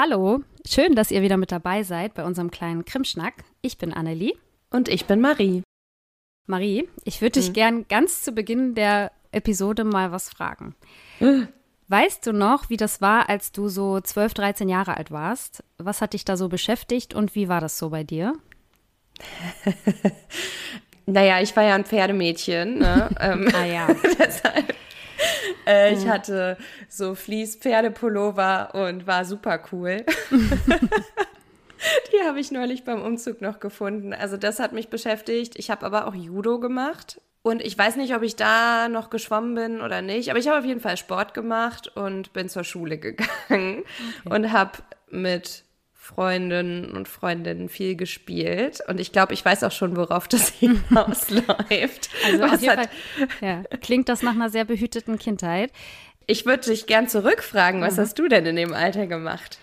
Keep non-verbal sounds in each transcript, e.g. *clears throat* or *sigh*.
Hallo, schön, dass ihr wieder mit dabei seid bei unserem kleinen Krimschnack. Ich bin Annelie. Und ich bin Marie. Marie, ich würde dich Hm. gern ganz zu Beginn der Episode mal was fragen. Hm. Weißt du noch, wie das war, als du so 12, 13 Jahre alt warst? Was hat dich da so beschäftigt und wie war das so bei dir? *laughs* Naja, ich war ja ein Pferdemädchen. Ne? *laughs* ähm, Ah ja. *laughs* deshalb. Äh, ich hatte so Fließ-Pferdepullover und war super cool. *laughs* Die habe ich neulich beim Umzug noch gefunden. Also das hat mich beschäftigt. Ich habe aber auch Judo gemacht. Und ich weiß nicht, ob ich da noch geschwommen bin oder nicht. Aber ich habe auf jeden Fall Sport gemacht und bin zur Schule *laughs* gegangen und habe mit Freundinnen und Freundinnen viel gespielt. Und ich glaube, ich weiß auch schon, worauf das *laughs* hinausläuft. Also auf Was jeden hat- Fall ja, klingt das nach einer sehr behüteten Kindheit. Ich würde dich gern zurückfragen, Mhm. was hast du denn in dem Alter gemacht?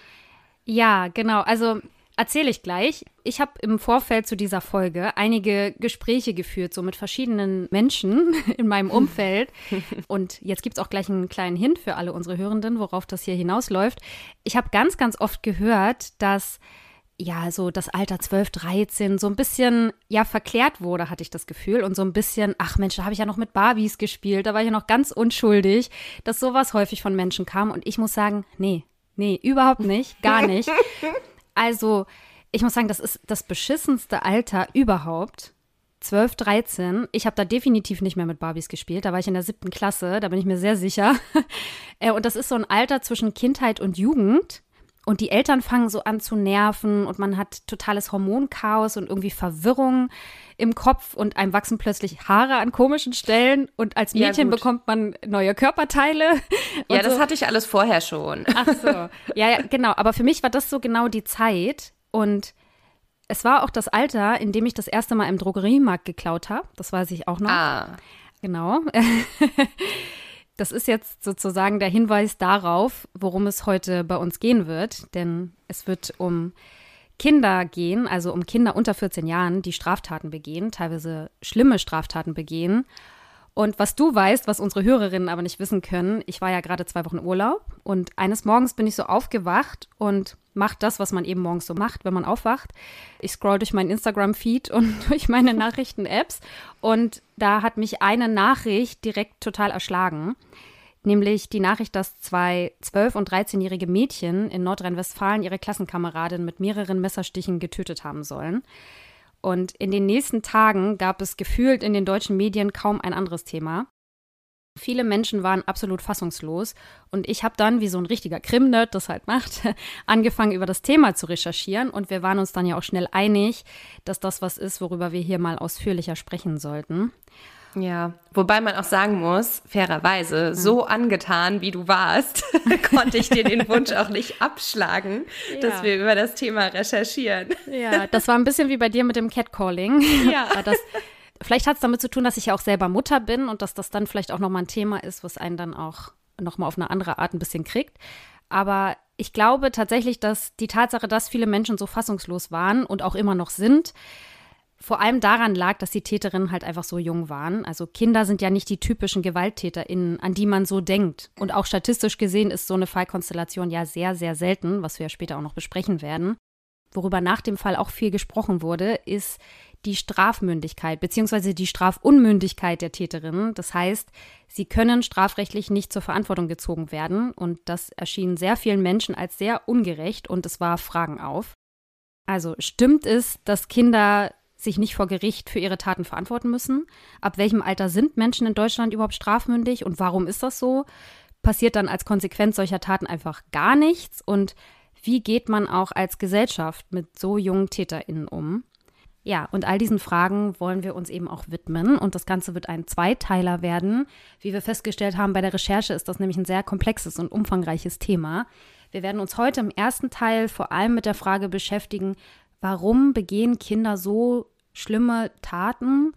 Ja, genau. Also erzähle ich gleich. Ich habe im Vorfeld zu dieser Folge einige Gespräche geführt, so mit verschiedenen Menschen *laughs* in meinem Umfeld. *laughs* Und jetzt gibt es auch gleich einen kleinen Hint für alle unsere Hörenden, worauf das hier hinausläuft. Ich habe ganz, ganz oft gehört, dass ja, so das Alter 12, 13 so ein bisschen, ja, verklärt wurde, hatte ich das Gefühl. Und so ein bisschen, ach Mensch, da habe ich ja noch mit Barbies gespielt, da war ich ja noch ganz unschuldig, dass sowas häufig von Menschen kam. Und ich muss sagen, nee, nee, überhaupt nicht, gar nicht. *laughs* Also, ich muss sagen, das ist das beschissenste Alter überhaupt. 12, 13. Ich habe da definitiv nicht mehr mit Barbies gespielt. Da war ich in der siebten Klasse, da bin ich mir sehr sicher. *laughs* Äh, und das ist so ein Alter zwischen Kindheit und Jugend. Und die Eltern fangen so an zu nerven und man hat totales Hormonchaos und irgendwie Verwirrung im Kopf und einem wachsen plötzlich Haare an komischen Stellen und als Ja, Mädchen gut. bekommt man neue Körperteile. *laughs* Ja, das so. hatte ich alles vorher schon. Ach so. Ja, ja, genau. Aber für mich war das so genau die Zeit. Und es war auch das Alter, in dem ich das erste Mal im Drogeriemarkt geklaut habe. Das weiß ich auch noch. Ah, Genau. *laughs* Das ist jetzt sozusagen der Hinweis darauf, worum es heute bei uns gehen wird. Denn es wird um Kinder gehen, also um Kinder unter 14 Jahren, die Straftaten begehen, teilweise schlimme Straftaten begehen. Und was du weißt, was unsere Hörerinnen aber nicht wissen können, ich war ja gerade zwei Wochen Urlaub und eines Morgens bin ich so aufgewacht und mache das, was man eben morgens so macht, wenn man aufwacht. Ich scroll durch meinen Instagram-Feed und *laughs* durch meine Nachrichten-Apps und da hat mich eine Nachricht direkt total erschlagen. Nämlich die Nachricht, dass zwei 12- und 13-jährige Mädchen in Nordrhein-Westfalen ihre Klassenkameradin mit mehreren Messerstichen getötet haben sollen. Und in den nächsten Tagen gab es gefühlt in den deutschen Medien kaum ein anderes Thema. Viele Menschen waren absolut fassungslos und ich habe dann, wie so ein richtiger Krim-Nerd das halt macht, *laughs* angefangen über das Thema zu recherchieren und wir waren uns dann ja auch schnell einig, dass das was ist, worüber wir hier mal ausführlicher sprechen sollten. ja. Wobei man auch sagen muss, fairerweise, so angetan, wie du warst, *laughs* konnte ich dir den Wunsch auch nicht abschlagen, Ja. dass wir über das Thema recherchieren. Ja, das war ein bisschen wie bei dir mit dem Catcalling. Ja. Das, vielleicht hat es damit zu tun, dass ich ja auch selber Mutter bin und dass das dann vielleicht auch nochmal ein Thema ist, was einen dann auch nochmal auf eine andere Art ein bisschen kriegt. Aber ich glaube tatsächlich, dass die Tatsache, dass viele Menschen so fassungslos waren und auch immer noch sind, vor allem daran lag, dass die Täterinnen halt einfach so jung waren. Also Kinder sind ja nicht die typischen GewalttäterInnen, an die man so denkt. Und auch statistisch gesehen ist so eine Fallkonstellation ja sehr, sehr selten, was wir ja später auch noch besprechen werden. Worüber nach dem Fall auch viel gesprochen wurde, ist die Strafmündigkeit bzw. die Strafunmündigkeit der Täterinnen. Das heißt, sie können strafrechtlich nicht zur Verantwortung gezogen werden. Und das erschien sehr vielen Menschen als sehr ungerecht und es warf Fragen auf. Also stimmt es, dass Kinder sich nicht vor Gericht für ihre Taten verantworten müssen? Ab welchem Alter sind Menschen in Deutschland überhaupt strafmündig und warum ist das so? Passiert dann als Konsequenz solcher Taten einfach gar nichts? Und wie geht man auch als Gesellschaft mit so jungen TäterInnen um? Ja, und all diesen Fragen wollen wir uns eben auch widmen. Und das Ganze wird ein Zweiteiler werden. Wie wir festgestellt haben bei der Recherche, ist das nämlich ein sehr komplexes und umfangreiches Thema. Wir werden uns heute im ersten Teil vor allem mit der Frage beschäftigen, warum begehen Kinder so schlimme Taten?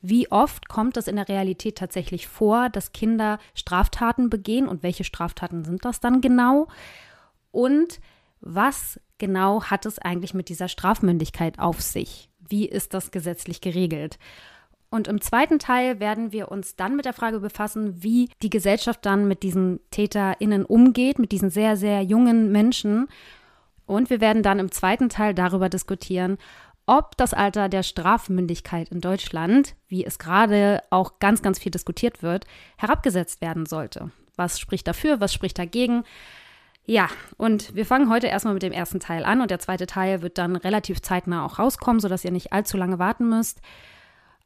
Wie oft kommt es in der Realität tatsächlich vor, dass Kinder Straftaten begehen und welche Straftaten sind das dann genau? Und was genau hat es eigentlich mit dieser Strafmündigkeit auf sich? Wie ist das gesetzlich geregelt? Und im zweiten Teil werden wir uns dann mit der Frage befassen, wie die Gesellschaft dann mit diesen TäterInnen umgeht, mit diesen sehr, sehr jungen Menschen Und wir werden dann im zweiten Teil darüber diskutieren, ob das Alter der Strafmündigkeit in Deutschland, wie es gerade auch ganz, ganz viel diskutiert wird, herabgesetzt werden sollte. Was spricht dafür, was spricht dagegen? Ja, und wir fangen heute erstmal mit dem ersten Teil an und der zweite Teil wird dann relativ zeitnah auch rauskommen, sodass ihr nicht allzu lange warten müsst.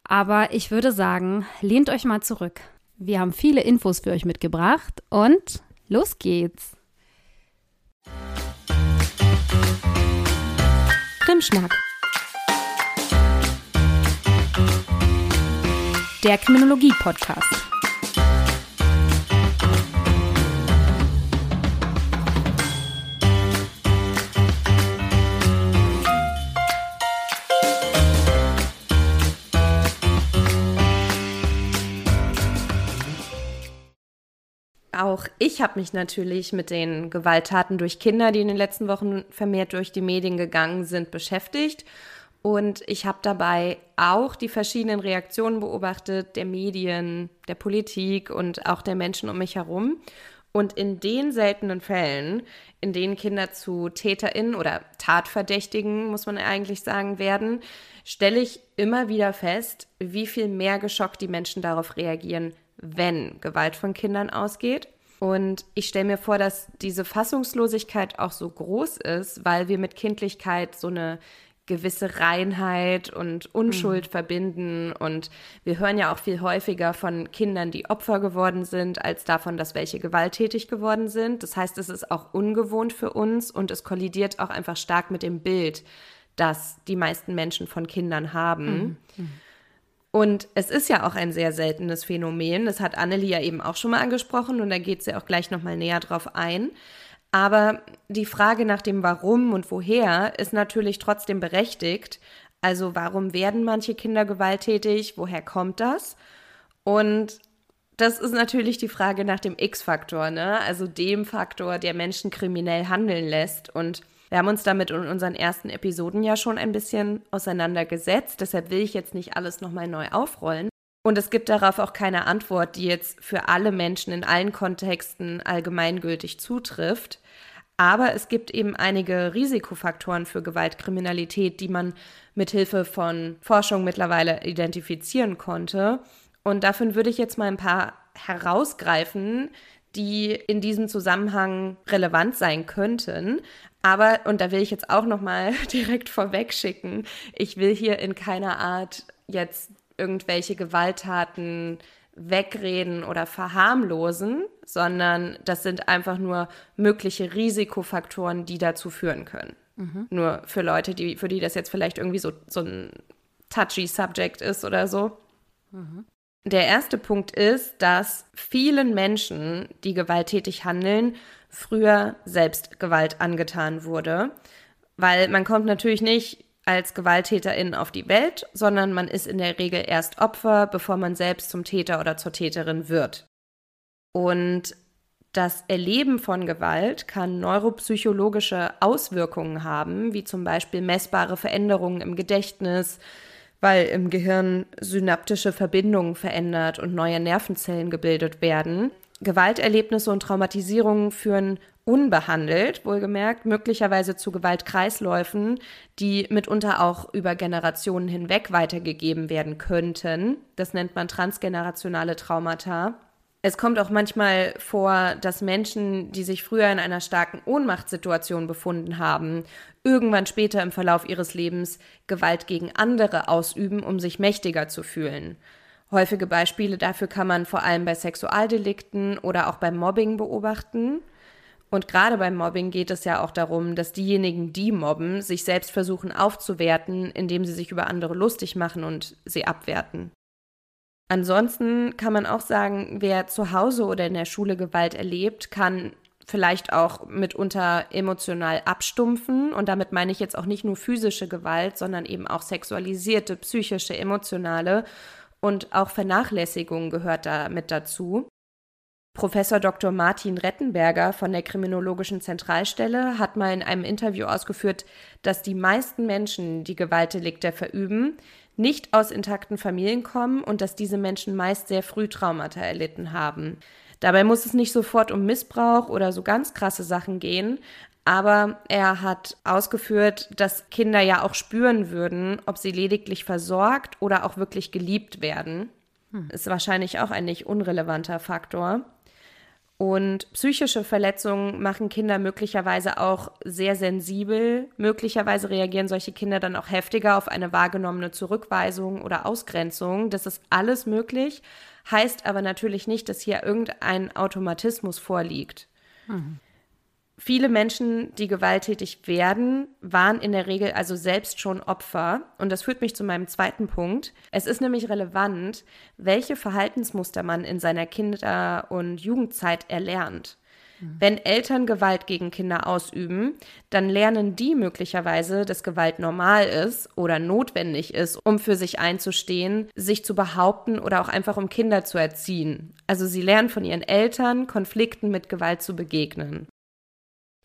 Aber ich würde sagen, lehnt euch mal zurück. Wir haben viele Infos für euch mitgebracht und los geht's. Krimschnack. Der Kriminologie-Podcast. Auch ich habe mich natürlich mit den Gewalttaten durch Kinder, die in den letzten Wochen vermehrt durch die Medien gegangen sind, beschäftigt. Und ich habe dabei auch die verschiedenen Reaktionen beobachtet, der Medien, der Politik und auch der Menschen um mich herum. Und in den seltenen Fällen, in denen Kinder zu TäterInnen oder Tatverdächtigen, muss man eigentlich sagen, werden, stelle ich immer wieder fest, wie viel mehr geschockt die Menschen darauf reagieren, wenn Gewalt von Kindern ausgeht. Und ich stelle mir vor, dass diese Fassungslosigkeit auch so groß ist, weil wir mit Kindlichkeit so eine gewisse Reinheit und Unschuld mhm. verbinden. Und wir hören ja auch viel häufiger von Kindern, die Opfer geworden sind, als davon, dass welche gewalttätig geworden sind. Das heißt, es ist auch ungewohnt für uns und es kollidiert auch einfach stark mit dem Bild, das die meisten Menschen von Kindern haben. Mhm. Und es ist ja auch ein sehr seltenes Phänomen. Das hat Annelie ja eben auch schon mal angesprochen und da geht sie auch gleich nochmal näher drauf ein. Aber die Frage nach dem Warum und Woher ist natürlich trotzdem berechtigt. Also warum werden manche Kinder gewalttätig? Woher kommt das? Und das ist natürlich die Frage nach dem X-Faktor, ne? Also dem Faktor, der Menschen kriminell handeln lässt. Und wir haben uns damit in unseren ersten Episoden ja schon ein bisschen auseinandergesetzt. Deshalb will ich jetzt nicht alles nochmal neu aufrollen. Und es gibt darauf auch keine Antwort, die jetzt für alle Menschen in allen Kontexten allgemeingültig zutrifft. Aber es gibt eben einige Risikofaktoren für Gewaltkriminalität, die man mit Hilfe von Forschung mittlerweile identifizieren konnte. Und davon würde ich jetzt mal ein paar herausgreifen, die in diesem Zusammenhang relevant sein könnten. Aber, und da will ich jetzt auch nochmal *laughs* direkt vorweg schicken, ich will hier in keiner Art jetzt irgendwelche Gewalttaten wegreden oder verharmlosen, sondern das sind einfach nur mögliche Risikofaktoren, die dazu führen können. Mhm. Nur für Leute, die, für die das jetzt vielleicht irgendwie so, so ein touchy Subject ist oder so. Mhm. Der erste Punkt ist, dass vielen Menschen, die gewalttätig handeln, früher selbst Gewalt angetan wurde. Weil man kommt natürlich nicht als Gewalttäterin auf die Welt, sondern man ist in der Regel erst Opfer, bevor man selbst zum Täter oder zur Täterin wird. Und das Erleben von Gewalt kann neuropsychologische Auswirkungen haben, wie zum Beispiel messbare Veränderungen im Gedächtnis, weil im Gehirn synaptische Verbindungen verändert und neue Nervenzellen gebildet werden. Gewalterlebnisse und Traumatisierungen führen unbehandelt, wohlgemerkt, möglicherweise zu Gewaltkreisläufen, die mitunter auch über Generationen hinweg weitergegeben werden könnten. Das nennt man transgenerationale Traumata. Es kommt auch manchmal vor, dass Menschen, die sich früher in einer starken Ohnmachtssituation befunden haben, irgendwann später im Verlauf ihres Lebens Gewalt gegen andere ausüben, um sich mächtiger zu fühlen. Häufige Beispiele dafür kann man vor allem bei Sexualdelikten oder auch beim Mobbing beobachten. Und gerade beim Mobbing geht es ja auch darum, dass diejenigen, die mobben, sich selbst versuchen aufzuwerten, indem sie sich über andere lustig machen und sie abwerten. Ansonsten kann man auch sagen, wer zu Hause oder in der Schule Gewalt erlebt, kann vielleicht auch mitunter emotional abstumpfen. Und damit meine ich jetzt auch nicht nur physische Gewalt, sondern eben auch sexualisierte, psychische, emotionale. Und auch Vernachlässigung gehört da mit dazu. Professor Dr. Martin Rettenberger von der Kriminologischen Zentralstelle hat mal in einem Interview ausgeführt, dass die meisten Menschen, die Gewaltdelikte verüben, nicht aus intakten Familien kommen und dass diese Menschen meist sehr früh Traumata erlitten haben. Dabei muss es nicht sofort um Missbrauch oder so ganz krasse Sachen gehen, Aber er hat ausgeführt, dass Kinder ja auch spüren würden, ob sie lediglich versorgt oder auch wirklich geliebt werden. Hm. Ist wahrscheinlich auch ein nicht unrelevanter Faktor. Und psychische Verletzungen machen Kinder möglicherweise auch sehr sensibel. Möglicherweise reagieren solche Kinder dann auch heftiger auf eine wahrgenommene Zurückweisung oder Ausgrenzung. Das ist alles möglich, heißt aber natürlich nicht, dass hier irgendein Automatismus vorliegt. Mhm. Viele Menschen, die gewalttätig werden, waren in der Regel also selbst schon Opfer. Und das führt mich zu meinem zweiten Punkt. Es ist nämlich relevant, welche Verhaltensmuster man in seiner Kinder- und Jugendzeit erlernt. Mhm. Wenn Eltern Gewalt gegen Kinder ausüben, dann lernen die möglicherweise, dass Gewalt normal ist oder notwendig ist, um für sich einzustehen, sich zu behaupten oder auch einfach um Kinder zu erziehen. Also sie lernen von ihren Eltern, Konflikten mit Gewalt zu begegnen.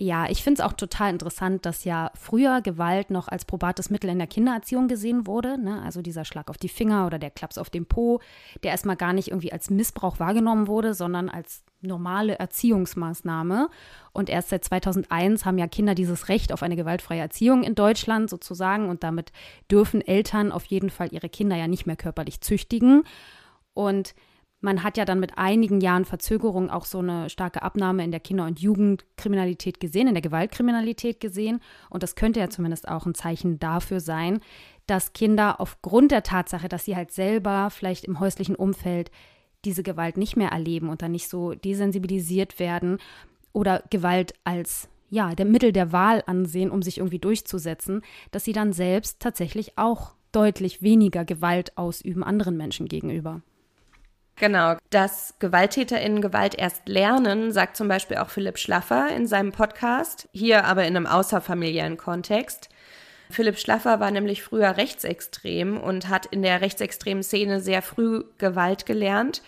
Ja, ich finde es auch total interessant, dass ja früher Gewalt noch als probates Mittel in der Kindererziehung gesehen wurde. Ne? Also dieser Schlag auf die Finger oder der Klaps auf den Po, der erstmal gar nicht irgendwie als Missbrauch wahrgenommen wurde, sondern als normale Erziehungsmaßnahme. Und erst seit 2001 haben ja Kinder dieses Recht auf eine gewaltfreie Erziehung in Deutschland sozusagen. Und damit dürfen Eltern auf jeden Fall ihre Kinder ja nicht mehr körperlich züchtigen. Und man hat ja dann mit einigen Jahren Verzögerung auch so eine starke Abnahme in der Kinder- und Jugendkriminalität gesehen, in der Gewaltkriminalität gesehen. Und das könnte ja zumindest auch ein Zeichen dafür sein, dass Kinder aufgrund der Tatsache, dass sie halt selber vielleicht im häuslichen Umfeld diese Gewalt nicht mehr erleben und dann nicht so desensibilisiert werden oder Gewalt als ja, der Mittel der Wahl ansehen, um sich irgendwie durchzusetzen, dass sie dann selbst tatsächlich auch deutlich weniger Gewalt ausüben anderen Menschen gegenüber. Genau, dass GewalttäterInnen Gewalt erst lernen, sagt zum Beispiel auch Philipp Schlaffer in seinem Podcast, hier aber in einem außerfamiliären Kontext. Philipp Schlaffer war nämlich früher rechtsextrem und hat in der rechtsextremen Szene sehr früh Gewalt gelernt,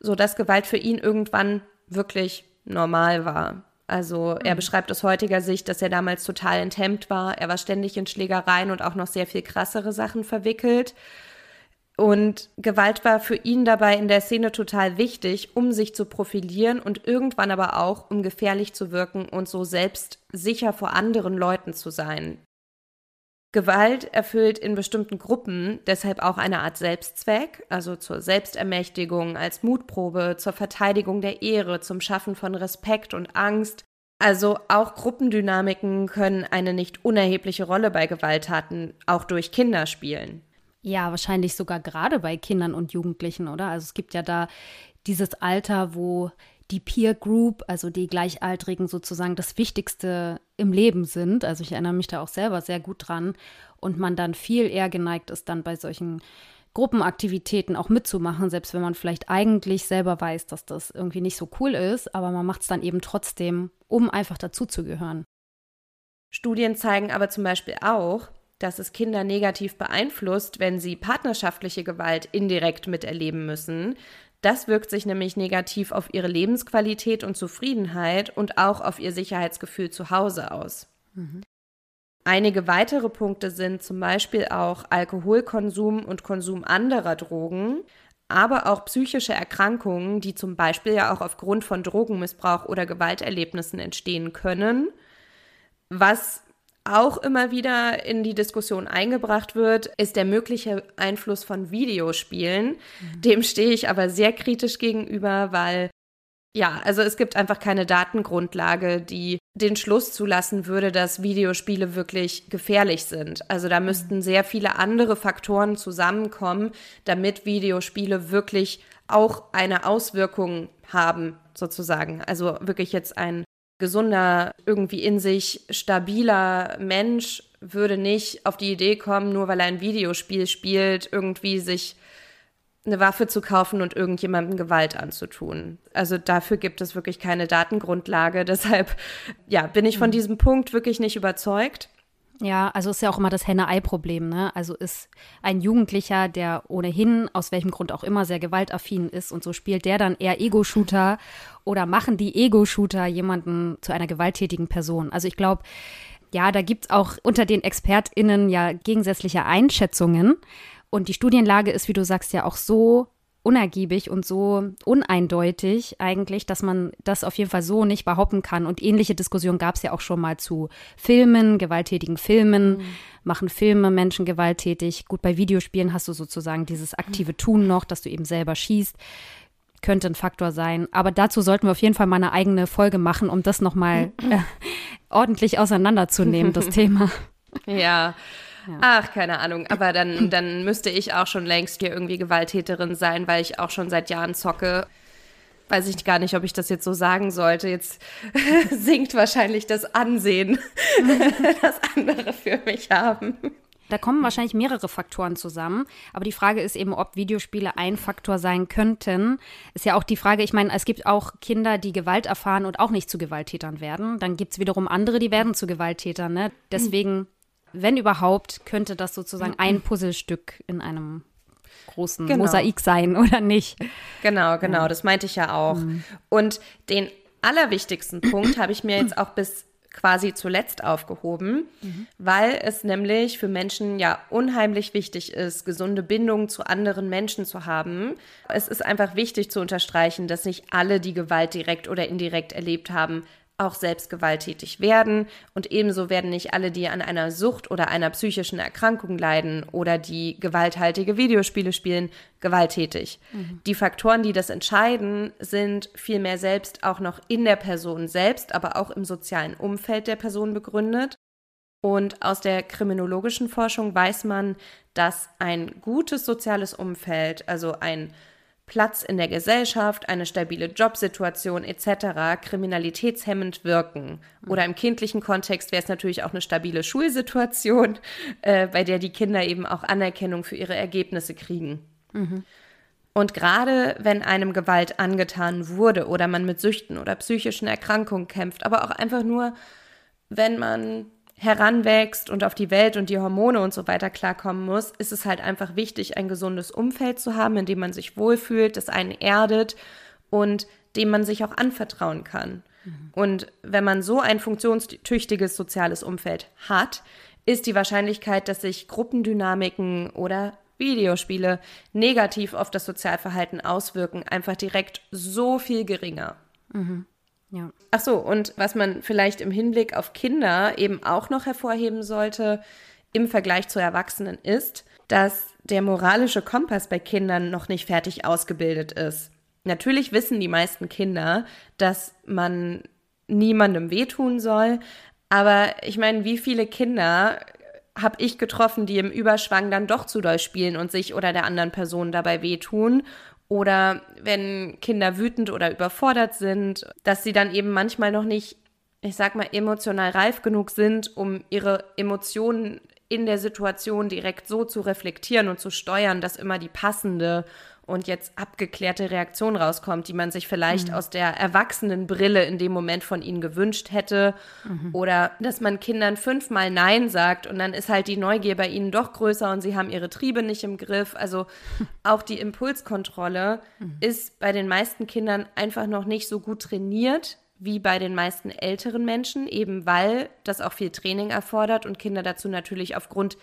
sodass Gewalt für ihn irgendwann wirklich normal war. Also er mhm. beschreibt aus heutiger Sicht, dass er damals total enthemmt war. Er war ständig in Schlägereien und auch noch sehr viel krassere Sachen verwickelt. Und Gewalt war für ihn dabei in der Szene total wichtig, um sich zu profilieren und irgendwann aber auch, um gefährlich zu wirken und so selbst sicher vor anderen Leuten zu sein. Gewalt erfüllt in bestimmten Gruppen deshalb auch eine Art Selbstzweck, also zur Selbstermächtigung, als Mutprobe, zur Verteidigung der Ehre, zum Schaffen von Respekt und Angst. Also auch Gruppendynamiken können eine nicht unerhebliche Rolle bei Gewalttaten auch durch Kinder spielen. Ja, wahrscheinlich sogar gerade bei Kindern und Jugendlichen, oder? Also es gibt ja da dieses Alter, wo die Peer Group, also die Gleichaltrigen sozusagen das Wichtigste im Leben sind. Also ich erinnere mich da auch selber sehr gut dran und man dann viel eher geneigt ist, dann bei solchen Gruppenaktivitäten auch mitzumachen, selbst wenn man vielleicht eigentlich selber weiß, dass das irgendwie nicht so cool ist, aber man macht es dann eben trotzdem, um einfach dazuzugehören. Studien zeigen aber zum Beispiel auch, dass es Kinder negativ beeinflusst, wenn sie partnerschaftliche Gewalt indirekt miterleben müssen. Das wirkt sich nämlich negativ auf ihre Lebensqualität und Zufriedenheit und auch auf ihr Sicherheitsgefühl zu Hause aus. Mhm. Einige weitere Punkte sind zum Beispiel auch Alkoholkonsum und Konsum anderer Drogen, aber auch psychische Erkrankungen, die zum Beispiel ja auch aufgrund von Drogenmissbrauch oder Gewalterlebnissen entstehen können, was auch immer wieder in die Diskussion eingebracht wird, ist der mögliche Einfluss von Videospielen. Mhm. Dem stehe ich aber sehr kritisch gegenüber, weil ja, also es gibt einfach keine Datengrundlage, die den Schluss zulassen würde, dass Videospiele wirklich gefährlich sind. Also da mhm. müssten sehr viele andere Faktoren zusammenkommen, damit Videospiele wirklich auch eine Auswirkung haben, sozusagen. Also wirklich jetzt ein gesunder, irgendwie in sich stabiler Mensch würde nicht auf die Idee kommen, nur weil er ein Videospiel spielt, irgendwie sich eine Waffe zu kaufen und irgendjemandem Gewalt anzutun. Also dafür gibt es wirklich keine Datengrundlage. *laughs* Deshalb, ja, bin ich von mhm. diesem Punkt wirklich nicht überzeugt. Ja, also ist ja auch immer das Henne-Ei-Problem, ne? Also ist ein Jugendlicher, der ohnehin, aus welchem Grund auch immer, sehr gewaltaffin ist und so spielt der dann eher Ego-Shooter oder machen die Ego-Shooter jemanden zu einer gewalttätigen Person? Also ich glaube, ja, da gibt es auch unter den ExpertInnen ja gegensätzliche Einschätzungen. Und die Studienlage ist, wie du sagst, ja auch so unergiebig und so uneindeutig eigentlich, dass man das auf jeden Fall so nicht behaupten kann. Und ähnliche Diskussionen gab es ja auch schon mal zu Filmen, gewalttätigen Filmen. Mhm. Machen Filme Menschen gewalttätig? Gut, bei Videospielen hast du sozusagen dieses aktive Tun noch, dass du eben selber schießt könnte ein Faktor sein. Aber dazu sollten wir auf jeden Fall mal eine eigene Folge machen, um das nochmal *laughs* äh, ordentlich auseinanderzunehmen, das *laughs* Thema. Ja. Ja. Ach, keine Ahnung. Aber dann, dann müsste ich auch schon längst hier irgendwie Gewalttäterin sein, weil ich auch schon seit Jahren zocke. Weiß ich gar nicht, ob ich das jetzt so sagen sollte. Jetzt *laughs* sinkt wahrscheinlich das Ansehen, *laughs* das andere für mich haben. Da kommen wahrscheinlich mehrere Faktoren zusammen. Aber die Frage ist eben, ob Videospiele ein Faktor sein könnten. Ist ja auch die Frage, ich meine, es gibt auch Kinder, die Gewalt erfahren und auch nicht zu Gewalttätern werden. Dann gibt es wiederum andere, die werden zu Gewalttätern. Ne? Deswegen, wenn überhaupt, könnte das sozusagen ein Puzzlestück in einem großen genau. Mosaik sein, *laughs* oder nicht? Genau, genau, ja. das meinte ich ja auch. Mhm. Und den allerwichtigsten Punkt habe ich mir jetzt auch bis quasi zuletzt aufgehoben, mhm. weil es nämlich für Menschen ja unheimlich wichtig ist, gesunde Bindungen zu anderen Menschen zu haben. Es ist einfach wichtig zu unterstreichen, dass nicht alle, die Gewalt direkt oder indirekt erlebt haben, auch selbst gewalttätig werden. Und ebenso werden nicht alle, die an einer Sucht oder einer psychischen Erkrankung leiden oder die gewalthaltige Videospiele spielen, gewalttätig. Mhm. Die Faktoren, die das entscheiden, sind vielmehr selbst auch noch in der Person selbst, aber auch im sozialen Umfeld der Person begründet. Und aus der kriminologischen Forschung weiß man, dass ein gutes soziales Umfeld, also ein Platz in der Gesellschaft, eine stabile Jobsituation etc. kriminalitätshemmend wirken. Oder im kindlichen Kontext wäre es natürlich auch eine stabile Schulsituation, äh, bei der die Kinder eben auch Anerkennung für ihre Ergebnisse kriegen. Mhm. Und gerade wenn einem Gewalt angetan wurde oder man mit Süchten oder psychischen Erkrankungen kämpft, aber auch einfach nur, wenn man heranwächst und auf die Welt und die Hormone und so weiter klarkommen muss, ist es halt einfach wichtig, ein gesundes Umfeld zu haben, in dem man sich wohlfühlt, das einen erdet und dem man sich auch anvertrauen kann. Mhm. Und wenn man so ein funktionstüchtiges soziales Umfeld hat, ist die Wahrscheinlichkeit, dass sich Gruppendynamiken oder Videospiele negativ auf das Sozialverhalten auswirken, einfach direkt so viel geringer. Mhm. Ja. Ach so, und was man vielleicht im Hinblick auf Kinder eben auch noch hervorheben sollte im Vergleich zu Erwachsenen ist, dass der moralische Kompass bei Kindern noch nicht fertig ausgebildet ist. Natürlich wissen die meisten Kinder, dass man niemandem wehtun soll, aber ich meine, wie viele Kinder habe ich getroffen, die im Überschwang dann doch zu doll spielen und sich oder der anderen Person dabei wehtun oder wenn Kinder wütend oder überfordert sind, dass sie dann eben manchmal noch nicht, ich sag mal, emotional reif genug sind, um ihre Emotionen in der Situation direkt so zu reflektieren und zu steuern, dass immer die passende und jetzt abgeklärte Reaktion rauskommt, die man sich vielleicht mhm. aus der Erwachsenenbrille in dem Moment von ihnen gewünscht hätte. Mhm. Oder dass man Kindern fünfmal Nein sagt und dann ist halt die Neugier bei ihnen doch größer und sie haben ihre Triebe nicht im Griff. Also *laughs* auch die Impulskontrolle mhm. ist bei den meisten Kindern einfach noch nicht so gut trainiert wie bei den meisten älteren Menschen, eben weil das auch viel Training erfordert und Kinder dazu natürlich aufgrund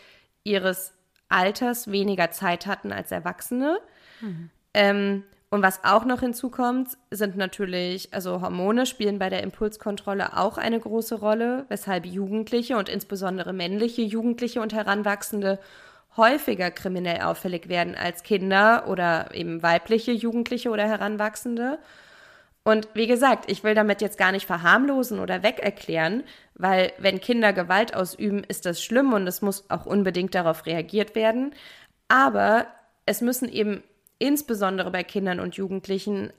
ihres Alters weniger Zeit hatten als Erwachsene. Mhm. Ähm, und was auch noch hinzukommt, sind natürlich, also Hormone spielen bei der Impulskontrolle auch eine große Rolle, weshalb Jugendliche und insbesondere männliche Jugendliche und Heranwachsende häufiger kriminell auffällig werden als Kinder oder eben weibliche Jugendliche oder Heranwachsende. Und wie gesagt, ich will damit jetzt gar nicht verharmlosen oder wegerklären, weil wenn Kinder Gewalt ausüben, ist das schlimm und es muss auch unbedingt darauf reagiert werden. Aber es müssen eben insbesondere bei Kindern und Jugendlichen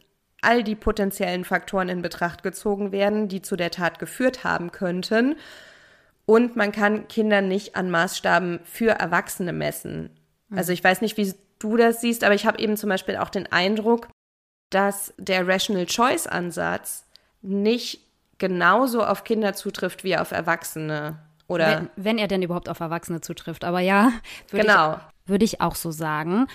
all die potenziellen Faktoren in Betracht gezogen werden, die zu der Tat geführt haben könnten. Und man kann Kinder nicht an Maßstaben für Erwachsene messen. Mhm. Also ich weiß nicht, wie du das siehst, aber ich habe eben zum Beispiel auch den Eindruck, dass der Rational Choice Ansatz nicht genauso auf Kinder zutrifft wie auf Erwachsene. Oder wenn, wenn er denn überhaupt auf Erwachsene zutrifft. Aber ja, würde genau. ich, würd ich auch so sagen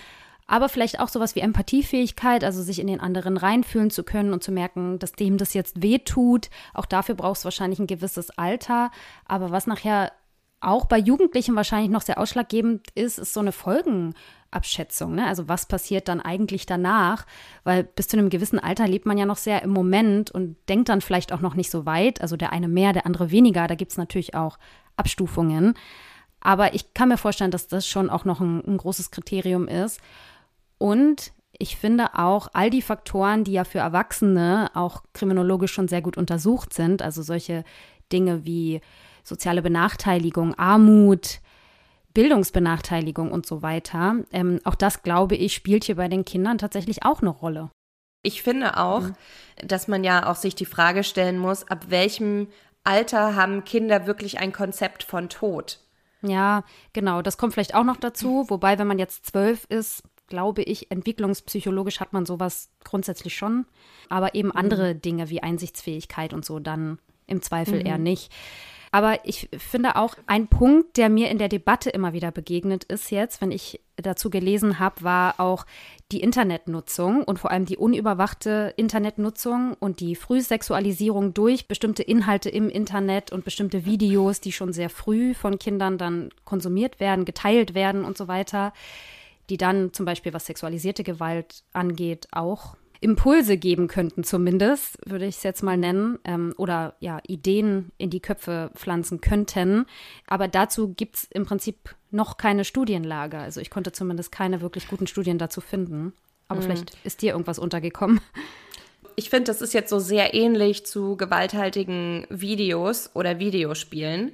aber vielleicht auch sowas wie Empathiefähigkeit, also sich in den anderen reinfühlen zu können und zu merken, dass dem das jetzt weh tut. Auch dafür brauchst du wahrscheinlich ein gewisses Alter. Aber was nachher auch bei Jugendlichen wahrscheinlich noch sehr ausschlaggebend ist, ist so eine Folgenabschätzung. Ne? Also was passiert dann eigentlich danach? Weil bis zu einem gewissen Alter lebt man ja noch sehr im Moment und denkt dann vielleicht auch noch nicht so weit. Also der eine mehr, der andere weniger. Da gibt es natürlich auch Abstufungen. Aber ich kann mir vorstellen, dass das schon auch noch ein, ein großes Kriterium ist. Und ich finde auch all die Faktoren, die ja für Erwachsene auch kriminologisch schon sehr gut untersucht sind, also solche Dinge wie soziale Benachteiligung, Armut, Bildungsbenachteiligung und so weiter. Ähm, auch das, glaube ich, spielt hier bei den Kindern tatsächlich auch eine Rolle. Ich finde auch, mhm. dass man ja auch sich die Frage stellen muss, ab welchem Alter haben Kinder wirklich ein Konzept von Tod? Ja, genau, das kommt vielleicht auch noch dazu. *laughs* Wobei, wenn man jetzt zwölf ist, glaube ich, entwicklungspsychologisch hat man sowas grundsätzlich schon. Aber eben mhm. andere Dinge wie Einsichtsfähigkeit und so dann im Zweifel mhm. eher nicht. Aber ich finde auch ein Punkt, der mir in der Debatte immer wieder begegnet ist jetzt, wenn ich dazu gelesen habe, war auch die Internetnutzung und vor allem die unüberwachte Internetnutzung und die Frühsexualisierung durch bestimmte Inhalte im Internet und bestimmte Videos, die schon sehr früh von Kindern dann konsumiert werden, geteilt werden und so weiter, die dann zum Beispiel, was sexualisierte Gewalt angeht, auch Impulse geben könnten, zumindest, würde ich es jetzt mal nennen, ähm, oder ja, Ideen in die Köpfe pflanzen könnten. Aber dazu gibt es im Prinzip noch keine Studienlage. Also ich konnte zumindest keine wirklich guten Studien dazu finden. Aber mhm. vielleicht ist dir irgendwas untergekommen. Ich finde, das ist jetzt so sehr ähnlich zu gewalthaltigen Videos oder Videospielen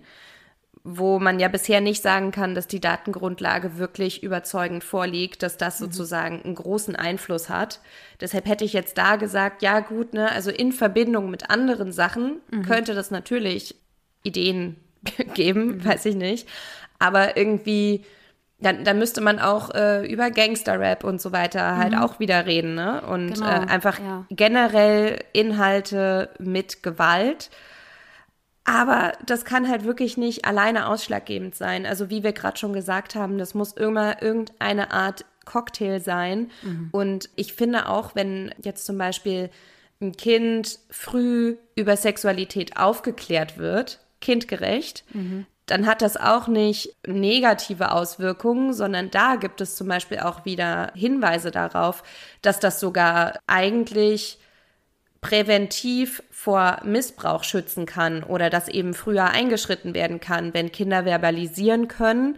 wo man ja bisher nicht sagen kann, dass die Datengrundlage wirklich überzeugend vorliegt, dass das mhm. sozusagen einen großen Einfluss hat. Deshalb hätte ich jetzt da gesagt, ja gut, ne, also in Verbindung mit anderen Sachen mhm. könnte das natürlich Ideen *laughs* geben, mhm. weiß ich nicht. Aber irgendwie, dann, dann müsste man auch äh, über Gangster-Rap und so weiter halt mhm. auch wieder reden, ne? Und genau, äh, einfach ja. generell Inhalte mit Gewalt aber das kann halt wirklich nicht alleine ausschlaggebend sein. Also wie wir gerade schon gesagt haben, das muss immer irgendeine Art Cocktail sein. Mhm. Und ich finde auch, wenn jetzt zum Beispiel ein Kind früh über Sexualität aufgeklärt wird, kindgerecht, mhm. dann hat das auch nicht negative Auswirkungen, sondern da gibt es zum Beispiel auch wieder Hinweise darauf, dass das sogar eigentlich präventiv vor Missbrauch schützen kann oder dass eben früher eingeschritten werden kann, wenn Kinder verbalisieren können,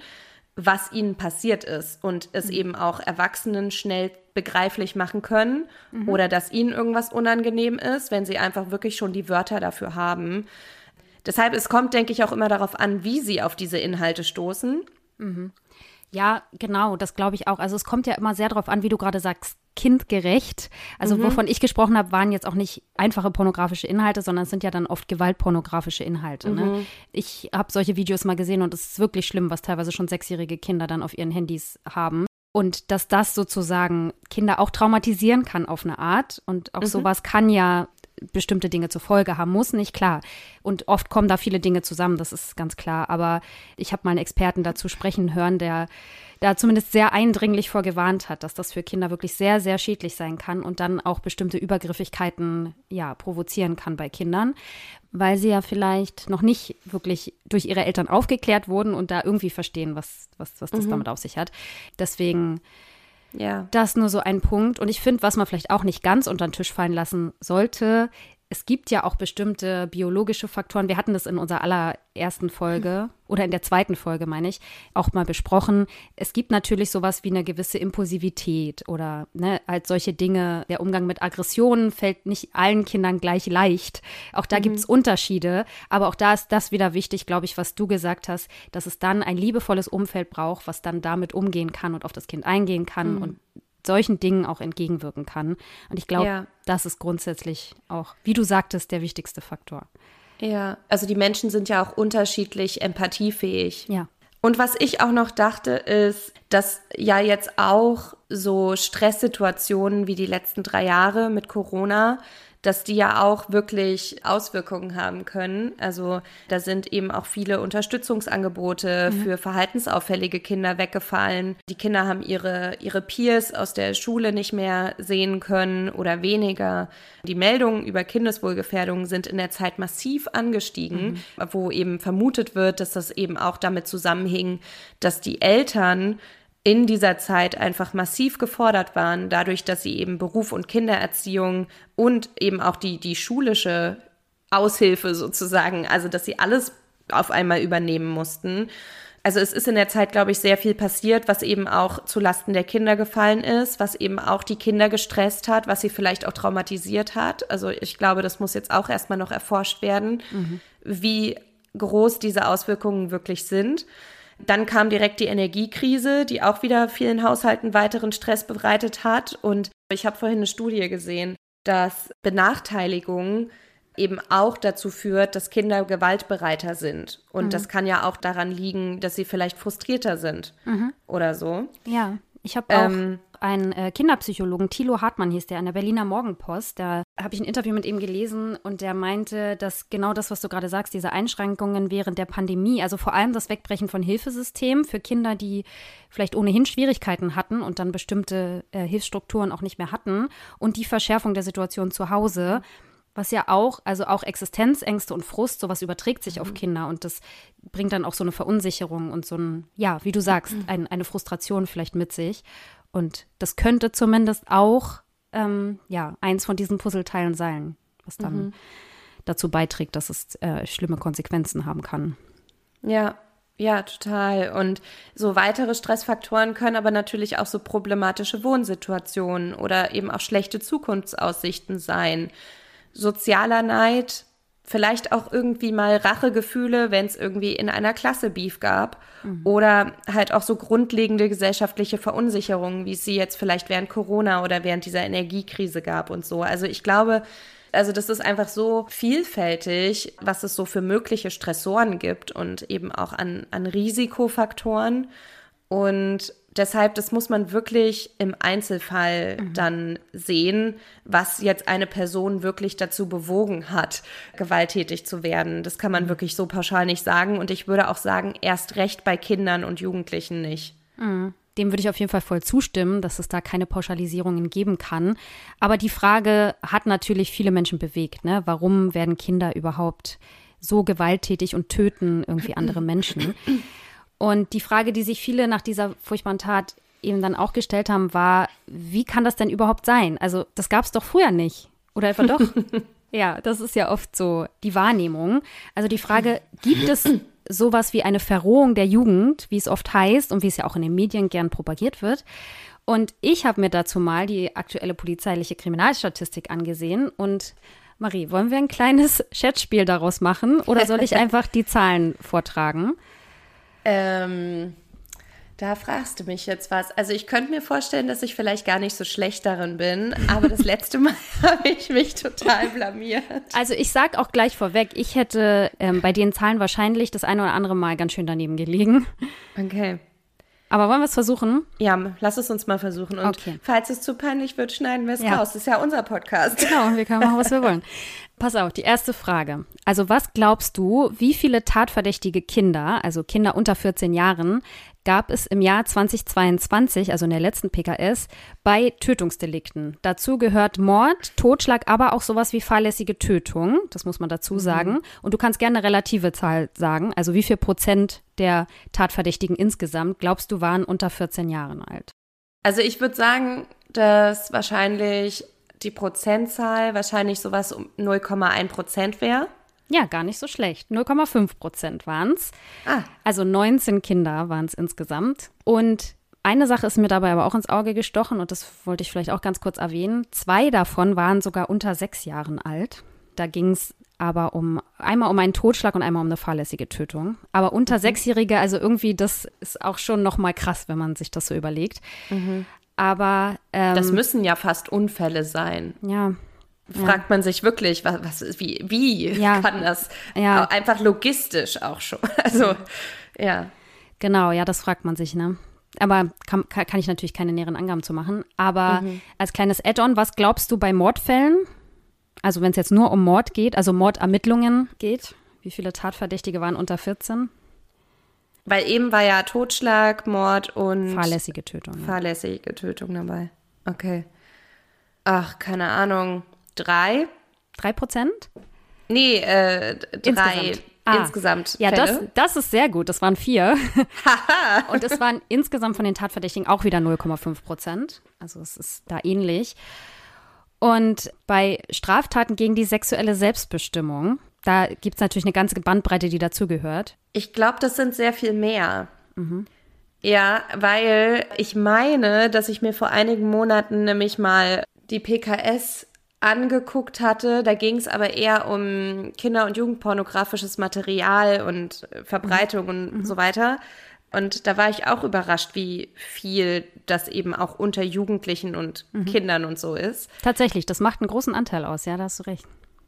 was ihnen passiert ist und es mhm. eben auch Erwachsenen schnell begreiflich machen können mhm. oder dass ihnen irgendwas unangenehm ist, wenn sie einfach wirklich schon die Wörter dafür haben. Deshalb, es kommt, denke ich, auch immer darauf an, wie sie auf diese Inhalte stoßen. Mhm. Ja, genau, das glaube ich auch. Also es kommt ja immer sehr darauf an, wie du gerade sagst, kindgerecht. Also mhm. wovon ich gesprochen habe, waren jetzt auch nicht einfache pornografische Inhalte, sondern es sind ja dann oft gewaltpornografische Inhalte. Ne? Mhm. Ne? Ich habe solche Videos mal gesehen und es ist wirklich schlimm, was teilweise schon sechsjährige Kinder dann auf ihren Handys haben. Und dass das sozusagen Kinder auch traumatisieren kann auf eine Art. Und auch mhm. sowas kann ja bestimmte Dinge zur Folge haben muss, nicht klar. Und oft kommen da viele Dinge zusammen, das ist ganz klar. Aber ich habe mal einen Experten dazu sprechen hören, der da zumindest sehr eindringlich vorgewarnt hat, dass das für Kinder wirklich sehr, sehr schädlich sein kann und dann auch bestimmte Übergriffigkeiten ja provozieren kann bei Kindern, weil sie ja vielleicht noch nicht wirklich durch ihre Eltern aufgeklärt wurden und da irgendwie verstehen, was, was, was das mhm. damit auf sich hat. Deswegen ja. Das nur so ein Punkt. Und ich finde, was man vielleicht auch nicht ganz unter den Tisch fallen lassen sollte, es gibt ja auch bestimmte biologische Faktoren. Wir hatten das in unserer allerersten Folge oder in der zweiten Folge, meine ich, auch mal besprochen. Es gibt natürlich sowas wie eine gewisse Impulsivität oder ne, halt solche Dinge. Der Umgang mit Aggressionen fällt nicht allen Kindern gleich leicht. Auch da mhm. gibt es Unterschiede. Aber auch da ist das wieder wichtig, glaube ich, was du gesagt hast, dass es dann ein liebevolles Umfeld braucht, was dann damit umgehen kann und auf das Kind eingehen kann mhm. und solchen Dingen auch entgegenwirken kann. Und ich glaube, ja. das ist grundsätzlich auch, wie du sagtest, der wichtigste Faktor. Ja, also die Menschen sind ja auch unterschiedlich empathiefähig. Ja. Und was ich auch noch dachte, ist, dass ja jetzt auch so Stresssituationen wie die letzten drei Jahre mit Corona, dass die ja auch wirklich Auswirkungen haben können. Also da sind eben auch viele Unterstützungsangebote mhm. für verhaltensauffällige Kinder weggefallen. Die Kinder haben ihre, ihre Peers aus der Schule nicht mehr sehen können oder weniger. Die Meldungen über Kindeswohlgefährdung sind in der Zeit massiv angestiegen, mhm. wo eben vermutet wird, dass das eben auch damit zusammenhing, dass die Eltern in dieser Zeit einfach massiv gefordert waren, dadurch, dass sie eben Beruf und Kindererziehung und eben auch die, die schulische Aushilfe sozusagen, also dass sie alles auf einmal übernehmen mussten. Also es ist in der Zeit, glaube ich, sehr viel passiert, was eben auch zu Lasten der Kinder gefallen ist, was eben auch die Kinder gestresst hat, was sie vielleicht auch traumatisiert hat. Also ich glaube, das muss jetzt auch erstmal noch erforscht werden, mhm. wie groß diese Auswirkungen wirklich sind. Dann kam direkt die Energiekrise, die auch wieder vielen Haushalten weiteren Stress bereitet hat. Und ich habe vorhin eine Studie gesehen, dass Benachteiligung eben auch dazu führt, dass Kinder gewaltbereiter sind. Und mhm. das kann ja auch daran liegen, dass sie vielleicht frustrierter sind mhm. oder so. Ja, ich habe auch ähm, einen äh, Kinderpsychologen, Thilo Hartmann hieß der, in der Berliner Morgenpost. Da habe ich ein Interview mit ihm gelesen und der meinte, dass genau das, was du gerade sagst, diese Einschränkungen während der Pandemie, also vor allem das Wegbrechen von Hilfesystemen für Kinder, die vielleicht ohnehin Schwierigkeiten hatten und dann bestimmte äh, Hilfsstrukturen auch nicht mehr hatten und die Verschärfung der Situation zu Hause. Was ja auch, also auch Existenzängste und Frust, sowas überträgt sich mhm. auf Kinder und das bringt dann auch so eine Verunsicherung und so ein, ja, wie du sagst, mhm. ein, eine Frustration vielleicht mit sich. Und das könnte zumindest auch ähm, ja, eins von diesen Puzzleteilen sein, was dann mhm. dazu beiträgt, dass es äh, schlimme Konsequenzen haben kann. Ja, ja, total. Und so weitere Stressfaktoren können aber natürlich auch so problematische Wohnsituationen oder eben auch schlechte Zukunftsaussichten sein. Sozialer Neid, vielleicht auch irgendwie mal Rachegefühle, wenn es irgendwie in einer Klasse Beef gab mhm. oder halt auch so grundlegende gesellschaftliche Verunsicherungen, wie es sie jetzt vielleicht während Corona oder während dieser Energiekrise gab und so. Also ich glaube, also das ist einfach so vielfältig, was es so für mögliche Stressoren gibt und eben auch an, an Risikofaktoren. Und deshalb, das muss man wirklich im Einzelfall mhm. dann sehen, was jetzt eine Person wirklich dazu bewogen hat, gewalttätig zu werden. Das kann man mhm. wirklich so pauschal nicht sagen. Und ich würde auch sagen, erst recht bei Kindern und Jugendlichen nicht. Mhm. Dem würde ich auf jeden Fall voll zustimmen, dass es da keine Pauschalisierungen geben kann. Aber die Frage hat natürlich viele Menschen bewegt. Ne? Warum werden Kinder überhaupt so gewalttätig und töten irgendwie andere *clears throat* Menschen? Und die Frage, die sich viele nach dieser furchtbaren Tat eben dann auch gestellt haben, war, wie kann das denn überhaupt sein? Also das gab es doch früher nicht. Oder etwa doch? *laughs* ja, das ist ja oft so die Wahrnehmung. Also die Frage, gibt es sowas wie eine Verrohung der Jugend, wie es oft heißt und wie es ja auch in den Medien gern propagiert wird? Und ich habe mir dazu mal die aktuelle polizeiliche Kriminalstatistik angesehen und Marie, wollen wir ein kleines Chatspiel daraus machen oder soll ich *laughs* einfach die Zahlen vortragen? Ähm, da fragst du mich jetzt was. Also ich könnte mir vorstellen, dass ich vielleicht gar nicht so schlecht darin bin, aber das letzte Mal *laughs* habe ich mich total blamiert. Also ich sage auch gleich vorweg, ich hätte ähm, bei den Zahlen wahrscheinlich das eine oder andere Mal ganz schön daneben gelegen. Okay. Aber wollen wir es versuchen? Ja, lass es uns mal versuchen. Und okay. falls es zu peinlich wird, schneiden wir es ja. raus. Das ist ja unser Podcast. Genau, wir können machen, was wir wollen. *laughs* Pass auf, die erste Frage. Also was glaubst du, wie viele tatverdächtige Kinder, also Kinder unter 14 Jahren, gab es im Jahr 2022, also in der letzten PKS, bei Tötungsdelikten? Dazu gehört Mord, Totschlag, aber auch sowas wie fahrlässige Tötung. Das muss man dazu mhm. sagen. Mhm. Und du kannst gerne eine relative Zahl sagen. Also wie viel Prozent der Tatverdächtigen insgesamt, glaubst du, waren unter 14 Jahren alt? Also ich würde sagen, dass wahrscheinlich die Prozentzahl wahrscheinlich sowas um 0,1 Prozent wäre. Ja, gar nicht so schlecht. 0,5 Prozent waren es. Ah. Also 19 Kinder waren es insgesamt. Und eine Sache ist mir dabei aber auch ins Auge gestochen und das wollte ich vielleicht auch ganz kurz erwähnen. Zwei davon waren sogar unter sechs Jahren alt. Da ging es aber um einmal um einen Totschlag und einmal um eine fahrlässige Tötung. Aber unter mhm. Sechsjährige, also irgendwie, das ist auch schon noch mal krass, wenn man sich das so überlegt. Mhm. Aber ähm, das müssen ja fast Unfälle sein. Ja. Fragt ja. man sich wirklich, was, was wie, wie ja. kann das ja. einfach logistisch auch schon? *laughs* Also, ja. Genau, ja, das fragt man sich, ne? Aber kann, kann ich natürlich keine näheren Angaben zu machen. Aber mhm. als kleines Add-on, was glaubst du bei Mordfällen? Also wenn es jetzt nur um Mord geht, also Mordermittlungen geht, wie viele Tatverdächtige waren unter 14? Weil eben war ja Totschlag, Mord und fahrlässige Tötung. Ja. Fahrlässige Tötung dabei. Okay. Ach, keine Ahnung. Drei? Drei Prozent? Nee, äh, drei. Insgesamt. Ah, insgesamt ja, das, das ist sehr gut. Das waren vier. *laughs* und es waren insgesamt von den Tatverdächtigen auch wieder 0,5 Prozent. Also es ist da ähnlich. Und bei Straftaten gegen die sexuelle Selbstbestimmung da gibt es natürlich eine ganze Bandbreite, die dazugehört. Ich glaube, das sind sehr viel mehr. Mhm. Ja, weil ich meine, dass ich mir vor einigen Monaten nämlich mal die PKS angeguckt hatte. Da ging es aber eher um Kinder- und Jugendpornografisches Material und Verbreitung mhm. und mhm. so weiter. Und da war ich auch überrascht, wie viel das eben auch unter Jugendlichen und mhm. Kindern und so ist. Tatsächlich, das macht einen großen Anteil aus, ja, da hast du recht.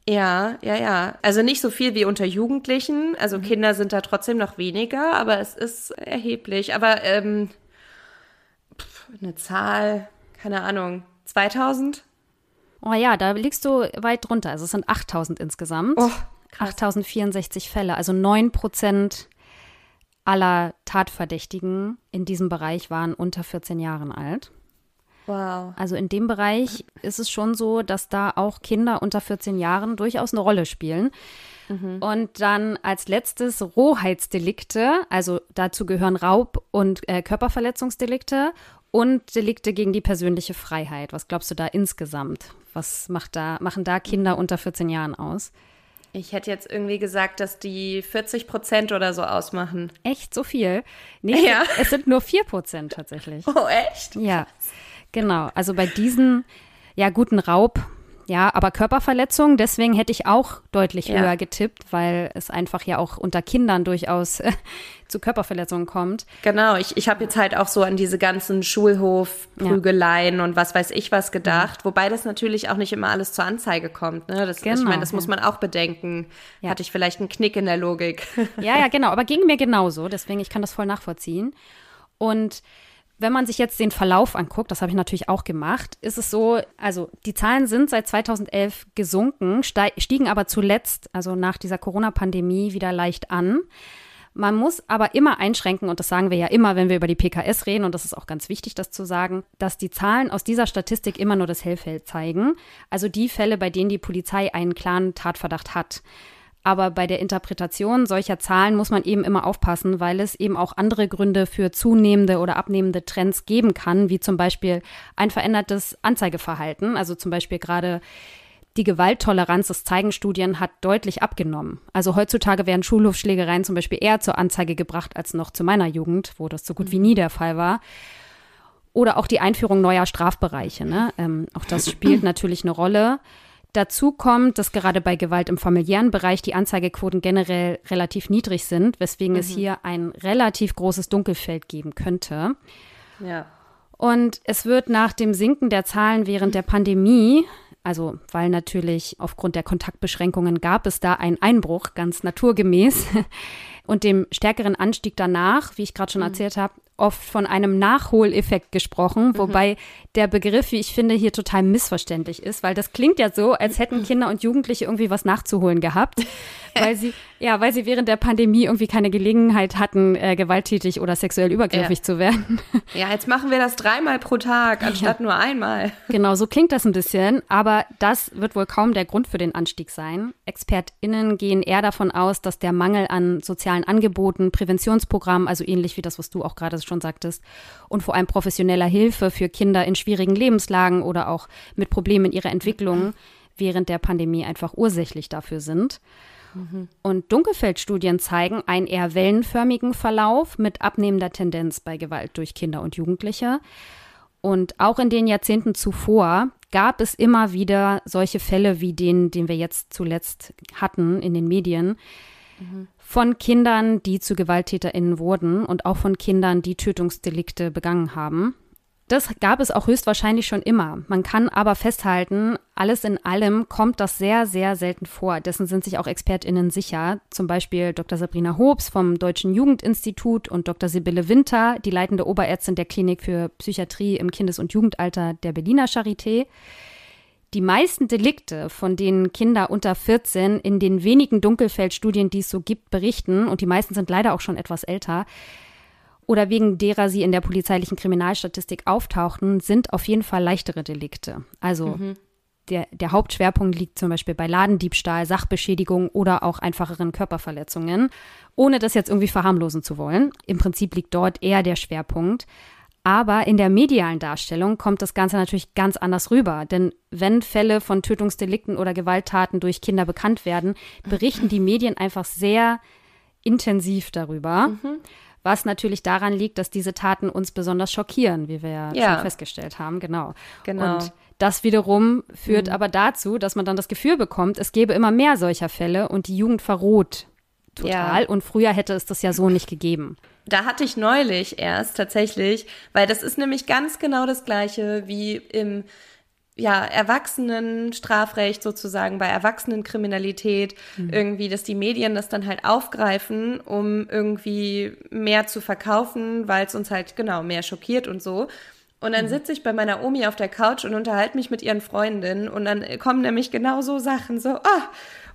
Ja, ja, ja. Also nicht so viel wie unter Jugendlichen. Also mhm. Kinder sind da trotzdem noch weniger, aber es ist erheblich. Aber ähm, pff, eine Zahl, keine Ahnung, 2000? Oh ja, da liegst du weit drunter. Also es sind 8000 insgesamt. Oh, 8064 Fälle, also 9 Prozent aller Tatverdächtigen in diesem Bereich waren unter 14 Jahren alt. Wow. Also in dem Bereich ist es schon so, dass da auch Kinder unter 14 Jahren durchaus eine Rolle spielen. Mhm. Und dann als letztes Rohheitsdelikte, also dazu gehören Raub- und äh, Körperverletzungsdelikte und Delikte gegen die persönliche Freiheit. Was glaubst du da insgesamt? Was macht da, machen da Kinder unter 14 Jahren aus? Ich hätte jetzt irgendwie gesagt, dass die 40 Prozent oder so ausmachen. Echt? So viel? Nee, ja. es sind nur 4 Prozent tatsächlich. *laughs* Oh, echt? Ja. Genau, also bei diesen, ja, guten Raub, ja, aber Körperverletzung, deswegen hätte ich auch deutlich ja. höher getippt, weil es einfach ja auch unter Kindern durchaus äh, zu Körperverletzungen kommt. Genau, ich, ich habe jetzt halt auch so an diese ganzen Schulhofprügeleien ja. und was weiß ich was gedacht, ja. wobei das natürlich auch nicht immer alles zur Anzeige kommt. Ne? Das, genau, ich meine, das muss man auch bedenken. Hatte ich vielleicht einen Knick in der Logik. Ja, ja, genau, aber ging mir genauso, deswegen ich kann das voll nachvollziehen. Und wenn man sich jetzt den Verlauf anguckt, das habe ich natürlich auch gemacht, ist es so, also die Zahlen sind seit 2011 gesunken, stiegen aber zuletzt, also nach dieser Corona-Pandemie, wieder leicht an. Man muss aber immer einschränken, und das sagen wir ja immer, wenn wir über die PKS reden, und das ist auch ganz wichtig, das zu sagen, dass die Zahlen aus dieser Statistik immer nur das Hellfeld zeigen. Also die Fälle, bei denen die Polizei einen klaren Tatverdacht hat. Aber bei der Interpretation solcher Zahlen muss man eben immer aufpassen, weil es eben auch andere Gründe für zunehmende oder abnehmende Trends geben kann, wie zum Beispiel ein verändertes Anzeigeverhalten. Also zum Beispiel gerade die Gewalttoleranz, das zeigen Studien, hat deutlich abgenommen. Also heutzutage werden Schulhofschlägereien zum Beispiel eher zur Anzeige gebracht als noch zu meiner Jugend, wo das so gut wie nie der Fall war. Oder auch die Einführung neuer Strafbereiche. Ne? Ähm, auch das spielt *clears throat* natürlich eine Rolle. Dazu kommt, dass gerade bei Gewalt im familiären Bereich die Anzeigequoten generell relativ niedrig sind, weswegen mhm. es hier ein relativ großes Dunkelfeld geben könnte. Ja. Und es wird nach dem Sinken der Zahlen während der Pandemie, also weil natürlich aufgrund der Kontaktbeschränkungen gab es da einen Einbruch, ganz naturgemäß, *laughs* und dem stärkeren Anstieg danach, wie ich gerade schon mhm. erzählt habe, oft von einem Nachholeffekt gesprochen, mhm. wobei der Begriff, wie ich finde, hier total missverständlich ist, weil das klingt ja so, als *clears throat* hätten Kinder und Jugendliche irgendwie was nachzuholen gehabt, weil sie, ja, weil sie während der Pandemie irgendwie keine Gelegenheit hatten, äh, gewalttätig oder sexuell übergriffig ja. zu werden. *laughs* Ja, jetzt machen wir das dreimal pro Tag, anstatt ja. nur einmal. Genau, so klingt das ein bisschen, aber das wird wohl kaum der Grund für den Anstieg sein. ExpertInnen gehen eher davon aus, dass der Mangel an sozialen Angeboten, Präventionsprogrammen, also ähnlich wie das, was du auch gerade schon sagtest, und vor allem professioneller Hilfe für Kinder in schwierigen Lebenslagen oder auch mit Problemen in ihrer Entwicklung während der Pandemie einfach ursächlich dafür sind. Und Dunkelfeldstudien zeigen einen eher wellenförmigen Verlauf mit abnehmender Tendenz bei Gewalt durch Kinder und Jugendliche. Und auch in den Jahrzehnten zuvor gab es immer wieder solche Fälle wie den, den wir jetzt zuletzt hatten in den Medien, mhm von Kindern, die zu GewalttäterInnen wurden und auch von Kindern, die Tötungsdelikte begangen haben. Das gab es auch höchstwahrscheinlich schon immer. Man kann aber festhalten, alles in allem kommt das sehr, sehr selten vor. Dessen sind sich auch ExpertInnen sicher. Zum Beispiel Dr. Sabrina Hobbs vom Deutschen Jugendinstitut und Dr. Sibylle Winter, die leitende Oberärztin der Klinik für Psychiatrie im Kindes- und Jugendalter der Berliner Charité. Die meisten Delikte, von denen Kinder unter 14 in den wenigen Dunkelfeldstudien, die es so gibt, berichten, und die meisten sind leider auch schon etwas älter, oder wegen derer sie in der polizeilichen Kriminalstatistik auftauchten, sind auf jeden Fall leichtere Delikte. Also mhm. der, der Hauptschwerpunkt liegt zum Beispiel bei Ladendiebstahl, Sachbeschädigung oder auch einfacheren Körperverletzungen, ohne das jetzt irgendwie verharmlosen zu wollen. Im Prinzip liegt dort eher der Schwerpunkt. Aber in der medialen Darstellung kommt das Ganze natürlich ganz anders rüber. Denn wenn Fälle von Tötungsdelikten oder Gewalttaten durch Kinder bekannt werden, berichten die Medien einfach sehr intensiv darüber. Mhm. Was natürlich daran liegt, dass diese Taten uns besonders schockieren, wie wir ja, ja. schon festgestellt haben. Genau. genau. Und das wiederum führt mhm. aber dazu, dass man dann das Gefühl bekommt, es gäbe immer mehr solcher Fälle und die Jugend verroht total. Ja. Und früher hätte es das ja so nicht gegeben. Da hatte ich neulich erst tatsächlich, weil das ist nämlich ganz genau das gleiche wie im ja, Erwachsenenstrafrecht sozusagen, bei Erwachsenenkriminalität, mhm. irgendwie, dass die Medien das dann halt aufgreifen, um irgendwie mehr zu verkaufen, weil es uns halt genau mehr schockiert und so. Und dann mhm. sitze ich bei meiner Omi auf der Couch und unterhalte mich mit ihren Freundinnen und dann kommen nämlich genau so Sachen, so, ah,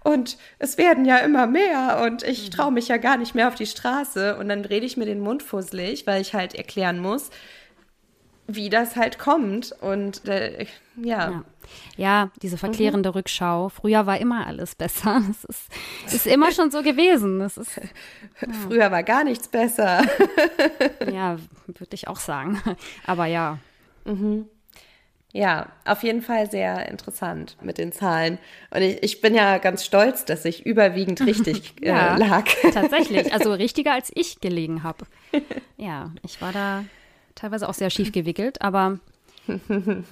und es werden ja immer mehr und ich mhm. traue mich ja gar nicht mehr auf die Straße und dann rede ich mir den Mund fusselig, weil ich halt erklären muss, wie das halt kommt und äh, ja. ja. ja. diese verklärende mhm. Rückschau. Früher war immer alles besser. *laughs* Es ist, ist immer schon so gewesen. Das ist, ja. Früher war gar nichts besser. *laughs* ja, würde ich auch sagen. Aber ja. Mhm. Ja, auf jeden Fall sehr interessant mit den Zahlen. Und ich, ich bin ja ganz stolz, dass ich überwiegend richtig *laughs* äh, ja, lag. Tatsächlich, also richtiger als ich gelegen habe. Ja, ich war da teilweise auch sehr schief gewickelt, aber. *laughs*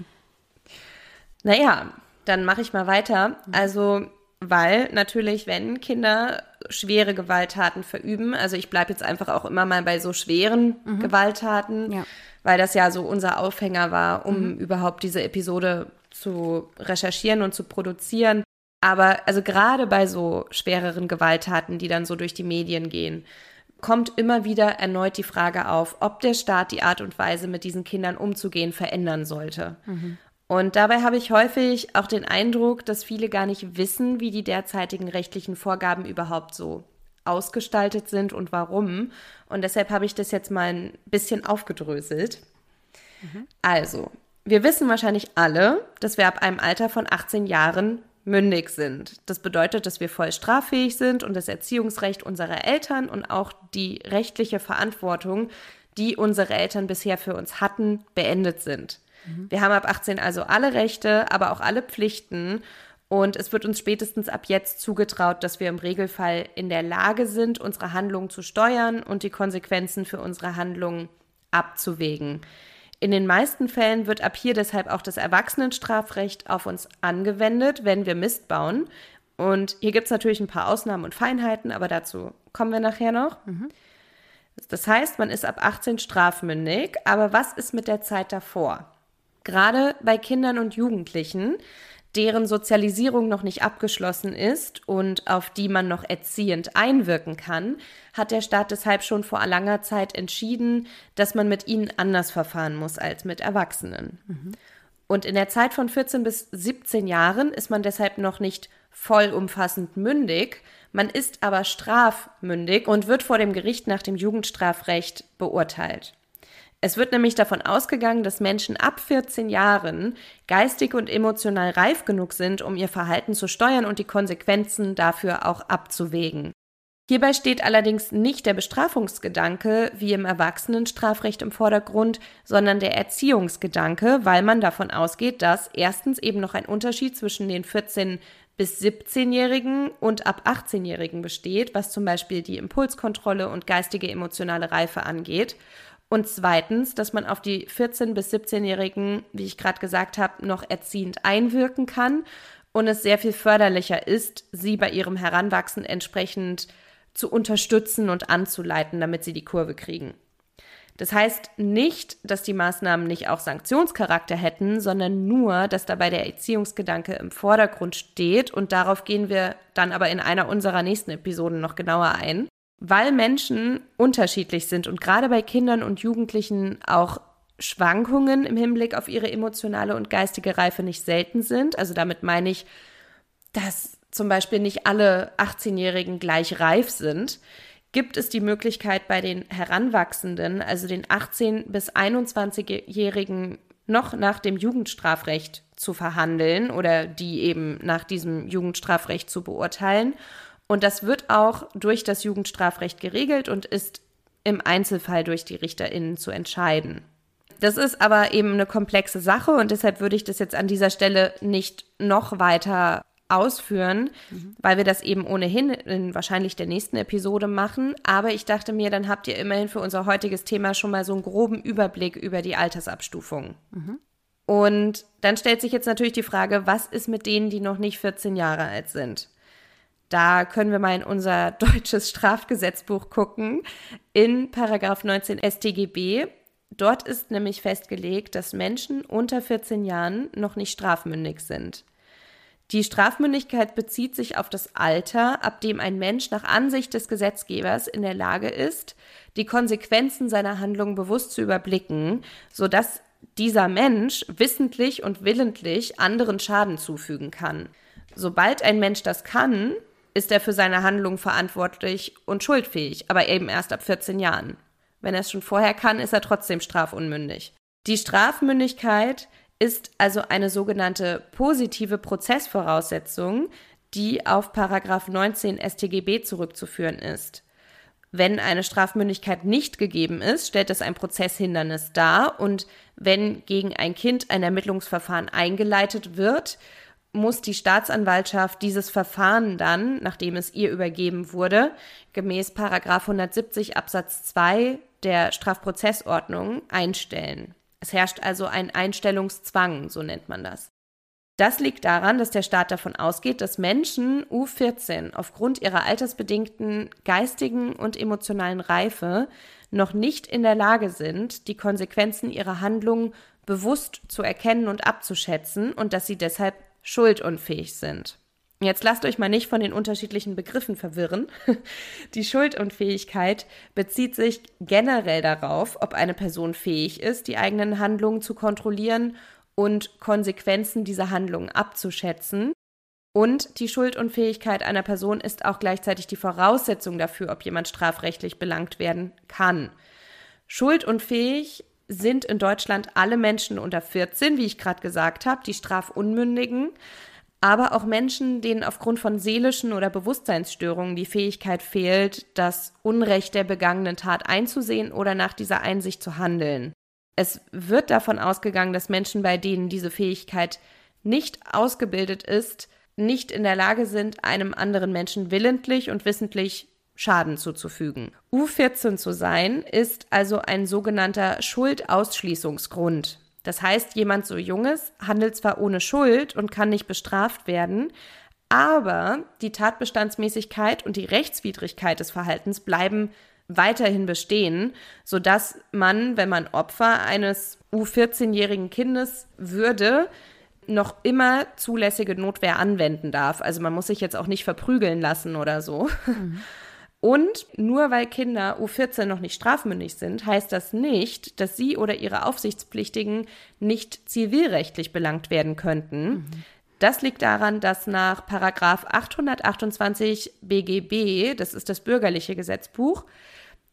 naja, dann mache ich mal weiter. Also, weil natürlich, wenn Kinder schwere Gewalttaten verüben, also ich bleibe jetzt einfach auch immer mal bei so schweren mhm. Gewalttaten. Ja weil das ja so unser Aufhänger war, um mhm. überhaupt diese Episode zu recherchieren und zu produzieren. Aber also gerade bei so schwereren Gewalttaten, die dann so durch die Medien gehen, kommt immer wieder erneut die Frage auf, ob der Staat die Art und Weise, mit diesen Kindern umzugehen, verändern sollte. Mhm. Und dabei habe ich häufig auch den Eindruck, dass viele gar nicht wissen, wie die derzeitigen rechtlichen Vorgaben überhaupt so ausgestaltet sind und warum. Und deshalb habe ich das jetzt mal ein bisschen aufgedröselt. Mhm. Also, wir wissen wahrscheinlich alle, dass wir ab einem Alter von 18 Jahren mündig sind. Das bedeutet, dass wir voll straffähig sind und das Erziehungsrecht unserer Eltern und auch die rechtliche Verantwortung, die unsere Eltern bisher für uns hatten, beendet sind. Mhm. Wir haben ab 18 also alle Rechte, aber auch alle Pflichten und es wird uns spätestens ab jetzt zugetraut, dass wir im Regelfall in der Lage sind, unsere Handlungen zu steuern und die Konsequenzen für unsere Handlungen abzuwägen. In den meisten Fällen wird ab hier deshalb auch das Erwachsenenstrafrecht auf uns angewendet, wenn wir Mist bauen. Und hier gibt es natürlich ein paar Ausnahmen und Feinheiten, aber dazu kommen wir nachher noch. Mhm. Das heißt, man ist ab 18 strafmündig, aber was ist mit der Zeit davor? Gerade bei Kindern und Jugendlichen deren Sozialisierung noch nicht abgeschlossen ist und auf die man noch erziehend einwirken kann, hat der Staat deshalb schon vor langer Zeit entschieden, dass man mit ihnen anders verfahren muss als mit Erwachsenen. Mhm. Und in der Zeit von 14 bis 17 Jahren ist man deshalb noch nicht vollumfassend mündig, man ist aber strafmündig und wird vor dem Gericht nach dem Jugendstrafrecht beurteilt. Es wird nämlich davon ausgegangen, dass Menschen ab 14 Jahren geistig und emotional reif genug sind, um ihr Verhalten zu steuern und die Konsequenzen dafür auch abzuwägen. Hierbei steht allerdings nicht der Bestrafungsgedanke wie im Erwachsenenstrafrecht im Vordergrund, sondern der Erziehungsgedanke, weil man davon ausgeht, dass erstens eben noch ein Unterschied zwischen den 14 bis 17-Jährigen und ab 18-Jährigen besteht, was zum Beispiel die Impulskontrolle und geistige emotionale Reife angeht. Und zweitens, dass man auf die 14- bis 17-Jährigen, wie ich gerade gesagt habe, noch erziehend einwirken kann und es sehr viel förderlicher ist, sie bei ihrem Heranwachsen entsprechend zu unterstützen und anzuleiten, damit sie die Kurve kriegen. Das heißt nicht, dass die Maßnahmen nicht auch Sanktionscharakter hätten, sondern nur, dass dabei der Erziehungsgedanke im Vordergrund steht und darauf gehen wir dann aber in einer unserer nächsten Episoden noch genauer ein weil Menschen unterschiedlich sind und gerade bei Kindern und Jugendlichen auch Schwankungen im Hinblick auf ihre emotionale und geistige Reife nicht selten sind. Also damit meine ich, dass zum Beispiel nicht alle 18-Jährigen gleich reif sind, gibt es die Möglichkeit bei den Heranwachsenden, also den 18- bis 21-Jährigen, noch nach dem Jugendstrafrecht zu verhandeln oder die eben nach diesem Jugendstrafrecht zu beurteilen. Und das wird auch durch das Jugendstrafrecht geregelt und ist im Einzelfall durch die RichterInnen zu entscheiden. Das ist aber eben eine komplexe Sache und deshalb würde ich das jetzt an dieser Stelle nicht noch weiter ausführen, mhm. weil wir das eben ohnehin in wahrscheinlich der nächsten Episode machen. Aber ich dachte mir, dann habt ihr immerhin für unser heutiges Thema schon mal so einen groben Überblick über die Altersabstufung. Mhm. Und dann stellt sich jetzt natürlich die Frage, was ist mit denen, die noch nicht 14 Jahre alt sind? Da können wir mal in unser *laughs* deutsches Strafgesetzbuch gucken, in Paragraph 19 StGB. Dort ist nämlich festgelegt, dass Menschen unter 14 Jahren noch nicht strafmündig sind. Die Strafmündigkeit bezieht sich auf das Alter, ab dem ein Mensch nach Ansicht des Gesetzgebers in der Lage ist, die Konsequenzen seiner Handlung bewusst zu überblicken, sodass dieser Mensch wissentlich und willentlich anderen Schaden zufügen kann. Sobald ein Mensch das kann, ist er für seine Handlung verantwortlich und schuldfähig, aber eben erst ab 14 Jahren. Wenn er es schon vorher kann, ist er trotzdem strafunmündig. Die Strafmündigkeit ist also eine sogenannte positive Prozessvoraussetzung, die auf Paragraph 19 StGB zurückzuführen ist. Wenn eine Strafmündigkeit nicht gegeben ist, stellt es ein Prozesshindernis dar und wenn gegen ein Kind ein Ermittlungsverfahren eingeleitet wird, muss die Staatsanwaltschaft dieses Verfahren dann, nachdem es ihr übergeben wurde, gemäß Paragraph 170 Absatz 2 der Strafprozessordnung einstellen. Es herrscht also ein Einstellungszwang, so nennt man das. Das liegt daran, dass der Staat davon ausgeht, dass Menschen U14 aufgrund ihrer altersbedingten geistigen und emotionalen Reife noch nicht in der Lage sind, die Konsequenzen ihrer Handlungen bewusst zu erkennen und abzuschätzen und dass sie deshalb schuldunfähig sind. Jetzt lasst euch mal nicht von den unterschiedlichen Begriffen verwirren. *laughs* Die Schuldunfähigkeit bezieht sich generell darauf, ob eine Person fähig ist, die eigenen Handlungen zu kontrollieren und Konsequenzen dieser Handlungen abzuschätzen. Und die Schuldunfähigkeit einer Person ist auch gleichzeitig die Voraussetzung dafür, ob jemand strafrechtlich belangt werden kann. Schuldunfähig sind in Deutschland alle Menschen unter 14, wie ich gerade gesagt habe, die Strafunmündigen aber auch Menschen, denen aufgrund von seelischen oder Bewusstseinsstörungen die Fähigkeit fehlt, das Unrecht der begangenen Tat einzusehen oder nach dieser Einsicht zu handeln. Es wird davon ausgegangen, dass Menschen, bei denen diese Fähigkeit nicht ausgebildet ist, nicht in der Lage sind, einem anderen Menschen willentlich und wissentlich Schaden zuzufügen. U14 zu sein ist also ein sogenannter Schuldausschließungsgrund. Das heißt, jemand so Junges handelt zwar ohne Schuld und kann nicht bestraft werden, aber die Tatbestandsmäßigkeit und die Rechtswidrigkeit des Verhaltens bleiben weiterhin bestehen, sodass man, wenn man Opfer eines U14-jährigen Kindes würde, noch immer zulässige Notwehr anwenden darf. Also man muss sich jetzt auch nicht verprügeln lassen oder so. Mhm. Und nur weil Kinder U14 noch nicht strafmündig sind, heißt das nicht, dass sie oder ihre Aufsichtspflichtigen nicht zivilrechtlich belangt werden könnten. Mhm. Das liegt daran, dass nach Paragraf 828 BGB, das ist das bürgerliche Gesetzbuch,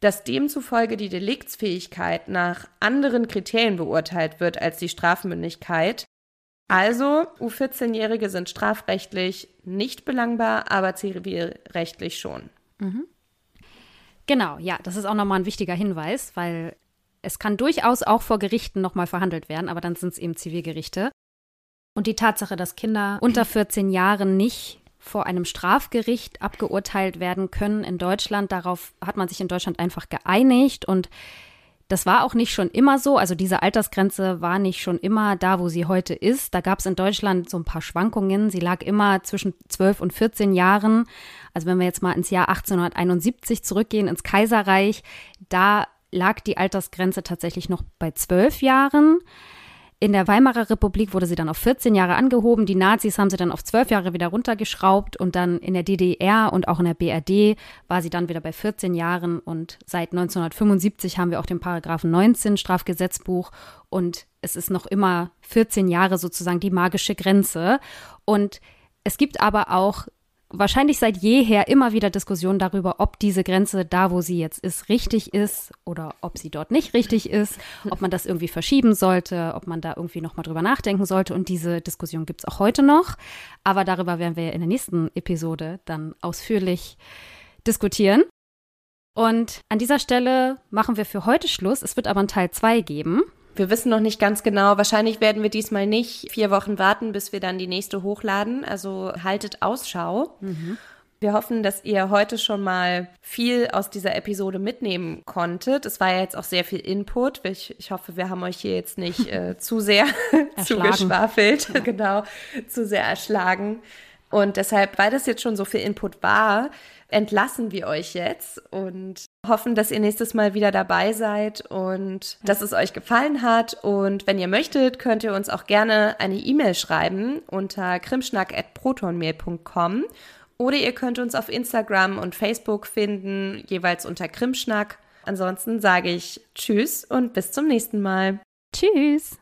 dass demzufolge die Deliktsfähigkeit nach anderen Kriterien beurteilt wird als die Strafmündigkeit. Also U14-Jährige sind strafrechtlich nicht belangbar, aber zivilrechtlich schon. Mhm. Genau, ja, das ist auch nochmal ein wichtiger Hinweis, weil es kann durchaus auch vor Gerichten nochmal verhandelt werden, aber dann sind es eben Zivilgerichte. Und die Tatsache, dass Kinder unter 14 Jahren nicht vor einem Strafgericht abgeurteilt werden können in Deutschland, darauf hat man sich in Deutschland einfach geeinigt und das war auch nicht schon immer so. Also diese Altersgrenze war nicht schon immer da, wo sie heute ist. Da gab es in Deutschland so ein paar Schwankungen. Sie lag immer zwischen 12 und 14 Jahren. Also wenn wir jetzt mal ins Jahr 1871 zurückgehen, ins Kaiserreich, da lag die Altersgrenze tatsächlich noch bei 12 Jahren. In der Weimarer Republik wurde sie dann auf 14 Jahre angehoben. Die Nazis haben sie dann auf 12 Jahre wieder runtergeschraubt und dann in der DDR und auch in der BRD war sie dann wieder bei 14 Jahren und seit 1975 haben wir auch den Paragraphen 19 Strafgesetzbuch und es ist noch immer 14 Jahre sozusagen die magische Grenze und es gibt aber auch wahrscheinlich seit jeher immer wieder Diskussionen darüber, ob diese Grenze da, wo sie jetzt ist, richtig ist oder ob sie dort nicht richtig ist, ob man das irgendwie verschieben sollte, ob man da irgendwie nochmal drüber nachdenken sollte. Und diese Diskussion gibt es auch heute noch. Aber darüber werden wir in der nächsten Episode dann ausführlich diskutieren. Und an dieser Stelle machen wir für heute Schluss. Es wird aber einen Teil 2 geben. Wir wissen noch nicht ganz genau. Wahrscheinlich werden wir diesmal nicht vier Wochen warten, bis wir dann die nächste hochladen. Also haltet Ausschau. Mhm. Wir hoffen, dass ihr heute schon mal viel aus dieser Episode mitnehmen konntet. Es war ja jetzt auch sehr viel Input. Ich, ich hoffe, wir haben euch hier jetzt nicht äh, *laughs* zu sehr *laughs* zugeschwafelt, genau, zu sehr erschlagen. Und deshalb, weil das jetzt schon so viel Input war, entlassen wir euch jetzt und hoffen, dass ihr nächstes Mal wieder dabei seid und dass es euch gefallen hat. Und wenn ihr möchtet, könnt ihr uns auch gerne eine E-Mail schreiben unter krimschnack.protonmail.com oder ihr könnt uns auf Instagram und Facebook finden, jeweils unter Krimschnack. Ansonsten sage ich Tschüss und bis zum nächsten Mal. Tschüss.